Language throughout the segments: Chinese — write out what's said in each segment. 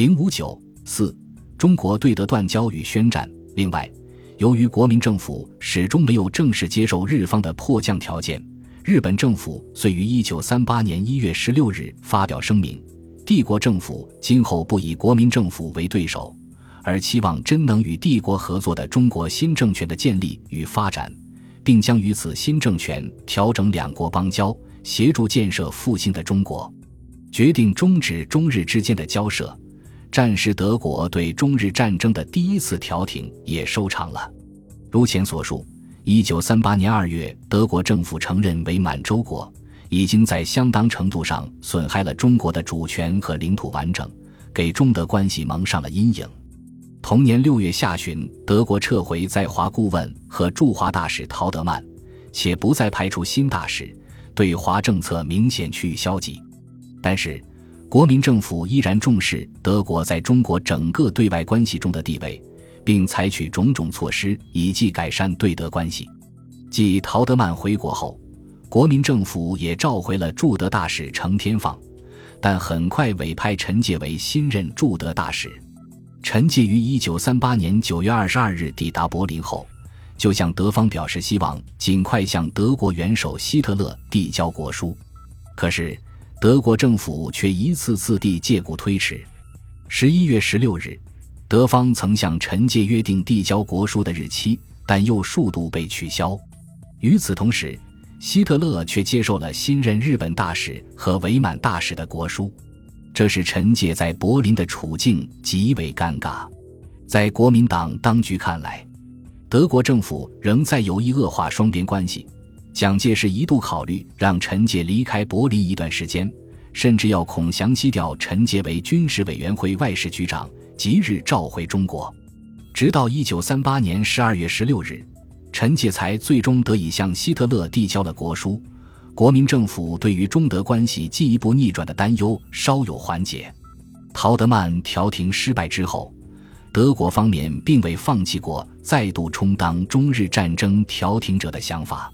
零五九四，中国对德断交与宣战。另外，由于国民政府始终没有正式接受日方的迫降条件，日本政府遂于一九三八年一月十六日发表声明：帝国政府今后不以国民政府为对手，而期望真能与帝国合作的中国新政权的建立与发展。并将与此新政权调整两国邦交，协助建设复兴的中国，决定终止中日之间的交涉。战时德国对中日战争的第一次调停也收场了。如前所述，一九三八年二月，德国政府承认伪满洲国已经在相当程度上损害了中国的主权和领土完整，给中德关系蒙上了阴影。同年六月下旬，德国撤回在华顾问和驻华大使陶德曼，且不再派出新大使，对华政策明显趋于消极。但是，国民政府依然重视德国在中国整个对外关系中的地位，并采取种种措施以冀改善对德关系。继陶德曼回国后，国民政府也召回了驻德大使程天放，但很快委派陈介为新任驻德大使。陈介于一九三八年九月二十二日抵达柏林后，就向德方表示希望尽快向德国元首希特勒递交国书。可是，德国政府却一次次地借故推迟。十一月十六日，德方曾向陈介约定递交国书的日期，但又数度被取消。与此同时，希特勒却接受了新任日本大使和伪满大使的国书。这使陈介在柏林的处境极为尴尬。在国民党当局看来，德国政府仍在有意恶化双边关系。蒋介石一度考虑让陈介离开柏林一段时间，甚至要孔祥熙调陈介为军事委员会外事局长，即日召回中国。直到一九三八年十二月十六日，陈介才最终得以向希特勒递交了国书。国民政府对于中德关系进一步逆转的担忧稍有缓解。陶德曼调停失败之后，德国方面并未放弃过再度充当中日战争调停者的想法。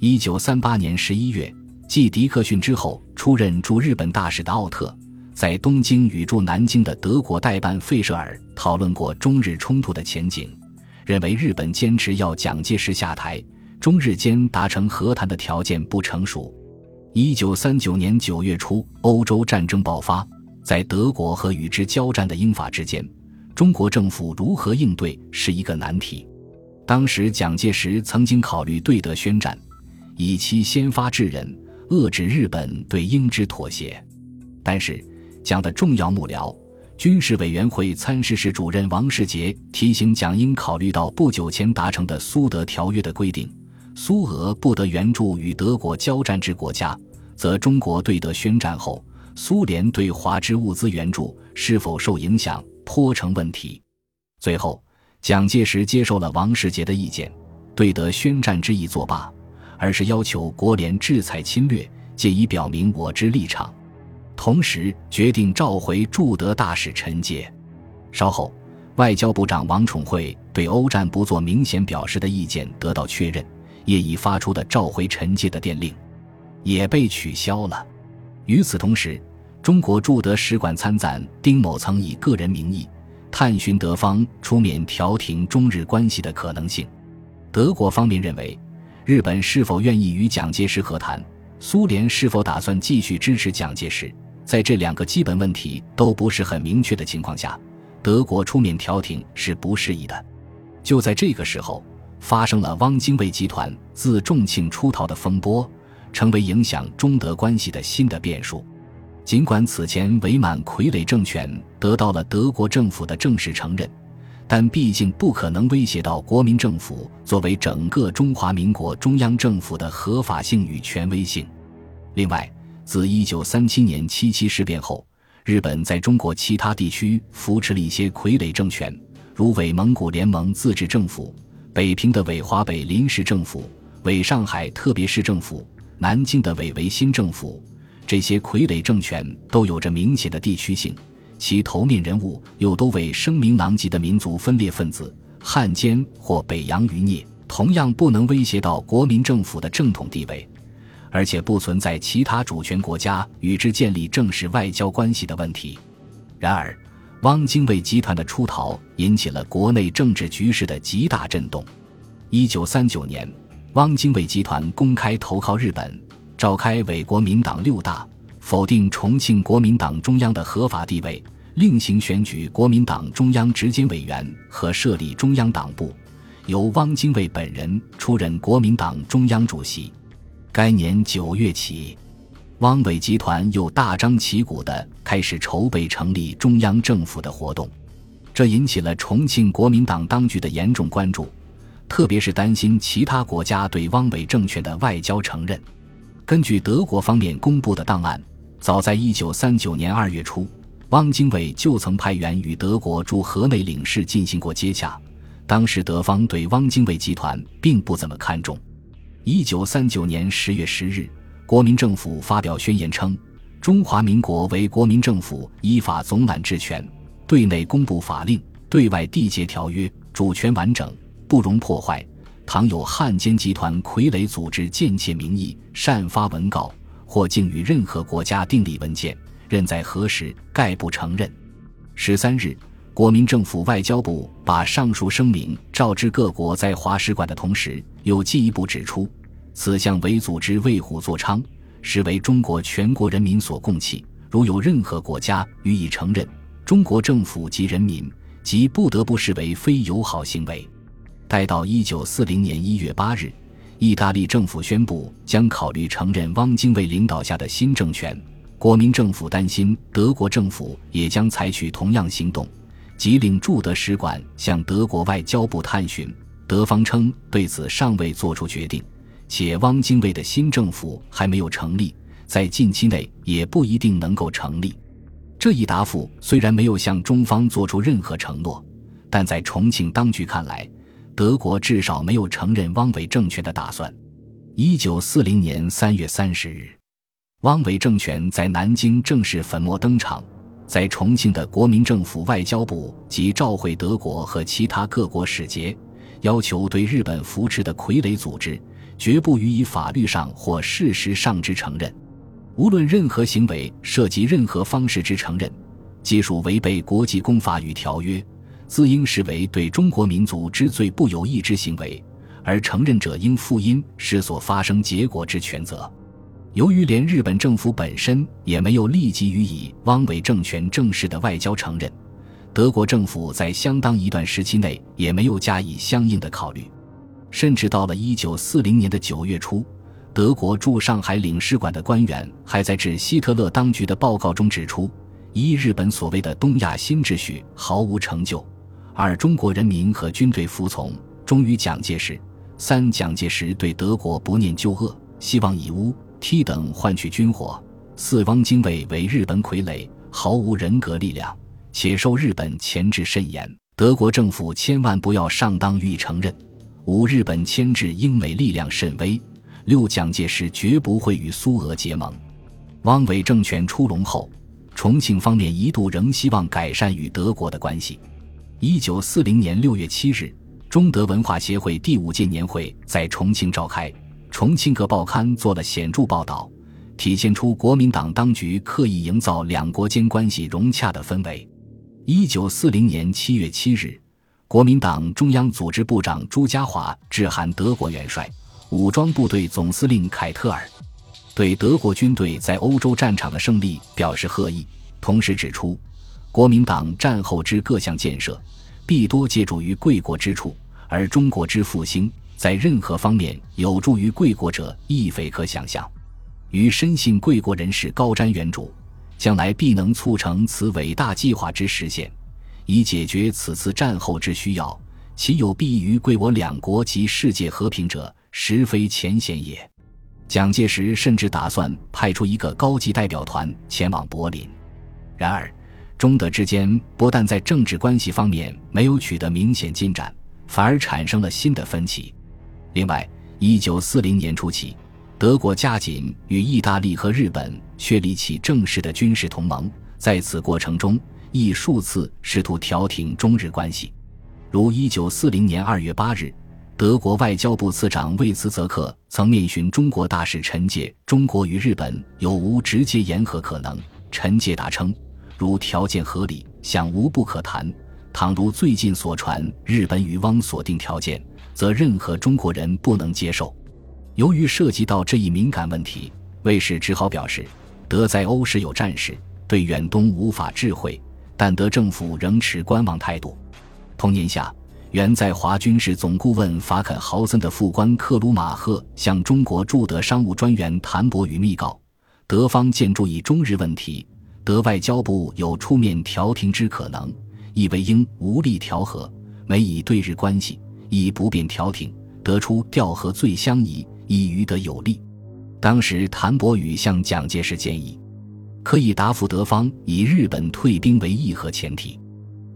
一九三八年十一月，继迪克逊之后出任驻日本大使的奥特，在东京与驻南京的德国代办费舍尔讨论过中日冲突的前景，认为日本坚持要蒋介石下台。中日间达成和谈的条件不成熟。一九三九年九月初，欧洲战争爆发，在德国和与之交战的英法之间，中国政府如何应对是一个难题。当时，蒋介石曾经考虑对德宣战，以期先发制人，遏制日本对英之妥协。但是，蒋的重要幕僚、军事委员会参事室主任王世杰提醒蒋应考虑到不久前达成的苏德条约的规定。苏俄不得援助与德国交战之国家，则中国对德宣战后，苏联对华之物资援助是否受影响，颇成问题。最后，蒋介石接受了王世杰的意见，对德宣战之意作罢，而是要求国联制裁侵略，借以表明我之立场。同时，决定召回驻德大使陈介。稍后，外交部长王宠惠对欧战不做明显表示的意见得到确认。业已发出的召回陈介的电令，也被取消了。与此同时，中国驻德使馆参赞丁某曾以个人名义探寻德方出面调停中日关系的可能性。德国方面认为，日本是否愿意与蒋介石和谈，苏联是否打算继续支持蒋介石，在这两个基本问题都不是很明确的情况下，德国出面调停是不适宜的。就在这个时候。发生了汪精卫集团自重庆出逃的风波，成为影响中德关系的新的变数。尽管此前伪满傀儡政权得到了德国政府的正式承认，但毕竟不可能威胁到国民政府作为整个中华民国中央政府的合法性与权威性。另外，自1937年七七事变后，日本在中国其他地区扶持了一些傀儡政权，如伪蒙古联盟自治政府。北平的伪华北临时政府、伪上海特别市政府、南京的伪维新政府，这些傀儡政权都有着明显的地区性，其头面人物又都为声名狼藉的民族分裂分子、汉奸或北洋余孽，同样不能威胁到国民政府的正统地位，而且不存在其他主权国家与之建立正式外交关系的问题。然而，汪精卫集团的出逃引起了国内政治局势的极大震动。一九三九年，汪精卫集团公开投靠日本，召开伪国民党六大，否定重庆国民党中央的合法地位，另行选举国民党中央执监委员和设立中央党部，由汪精卫本人出任国民党中央主席。该年九月起。汪伪集团又大张旗鼓地开始筹备成立中央政府的活动，这引起了重庆国民党当局的严重关注，特别是担心其他国家对汪伪政权的外交承认。根据德国方面公布的档案，早在1939年2月初，汪精卫就曾派员与德国驻河内领事进行过接洽，当时德方对汪精卫集团并不怎么看重。1939年10月10日。国民政府发表宣言称：“中华民国为国民政府，依法总揽治权，对内公布法令，对外缔结条约，主权完整，不容破坏。倘有汉奸集团傀儡组织贱窃名义，擅发文告，或竟与任何国家订立文件，任在何时，概不承认。”十三日，国民政府外交部把上述声明召至各国在华使馆的同时，又进一步指出。此项伪组织为虎作伥，实为中国全国人民所共弃。如有任何国家予以承认，中国政府及人民即不得不视为非友好行为。待到一九四零年一月八日，意大利政府宣布将考虑承认汪精卫领导下的新政权，国民政府担心德国政府也将采取同样行动，即令驻德使馆向德国外交部探寻。德方称对此尚未作出决定。且汪精卫的新政府还没有成立，在近期内也不一定能够成立。这一答复虽然没有向中方做出任何承诺，但在重庆当局看来，德国至少没有承认汪伪政权的打算。一九四零年三月三十日，汪伪政权在南京正式粉墨登场，在重庆的国民政府外交部即召回德国和其他各国使节，要求对日本扶持的傀儡组织。绝不予以法律上或事实上之承认，无论任何行为涉及任何方式之承认，皆属违背国际公法与条约，自应视为对中国民族之最不有益之行为，而承认者应负因是所发生结果之全责。由于连日本政府本身也没有立即予以汪伪政权正式的外交承认，德国政府在相当一段时期内也没有加以相应的考虑。甚至到了一九四零年的九月初，德国驻上海领事馆的官员还在致希特勒当局的报告中指出：一、日本所谓的东亚新秩序毫无成就；二、中国人民和军队服从忠于蒋介石；三、蒋介石对德国不念旧恶，希望以乌、梯等换取军火；四、汪精卫为日本傀儡，毫无人格力量，且受日本钳制甚严，德国政府千万不要上当予以承认。五日本牵制英美力量甚微，六蒋介石绝不会与苏俄结盟。汪伪政权出笼后，重庆方面一度仍希望改善与德国的关系。一九四零年六月七日，中德文化协会第五届年会在重庆召开，重庆各报刊做了显著报道，体现出国民党当局刻意营造两国间关系融洽的氛围。一九四零年七月七日。国民党中央组织部长朱家骅致函德国元帅、武装部队总司令凯特尔，对德国军队在欧洲战场的胜利表示贺意，同时指出，国民党战后之各项建设必多借助于贵国之处，而中国之复兴在任何方面有助于贵国者亦非可想象。于深信贵国人士高瞻远瞩，将来必能促成此伟大计划之实现。以解决此次战后之需要，其有裨益于贵我两国及世界和平者，实非浅显也。蒋介石甚至打算派出一个高级代表团前往柏林。然而，中德之间不但在政治关系方面没有取得明显进展，反而产生了新的分歧。另外，一九四零年初起，德国加紧与意大利和日本确立起正式的军事同盟，在此过程中。亦数次试图调停中日关系，如一九四零年二月八日，德国外交部次长魏茨泽克曾面询中国大使陈介：“中国与日本有无直接言和可能？”陈介答称：“如条件合理，想无不可谈。倘如最近所传日本与汪所定条件，则任何中国人不能接受。由于涉及到这一敏感问题，卫士只好表示：德在欧时有战事，对远东无法智慧，但德政府仍持观望态度。同年夏，原在华军事总顾问法肯豪森的副官克鲁马赫向中国驻德商务专员谭伯宇密告：德方建筑以中日问题，德外交部有出面调停之可能，亦为应无力调和，每以对日关系亦不便调停，得出调和最相宜，以于德有利。当时谭伯宇向蒋介石建议，可以答复德方以日本退兵为议和前提。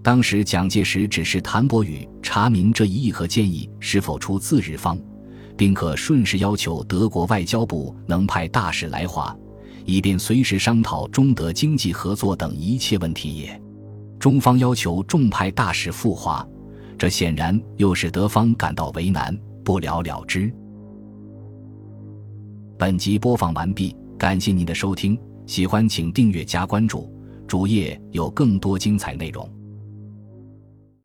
当时蒋介石指示谭伯宇查明这一议和建议是否出自日方，并可顺势要求德国外交部能派大使来华，以便随时商讨中德经济合作等一切问题也。中方要求重派大使赴华，这显然又使德方感到为难，不了了之。本集播放完毕，感谢您的收听，喜欢请订阅加关注，主页有更多精彩内容。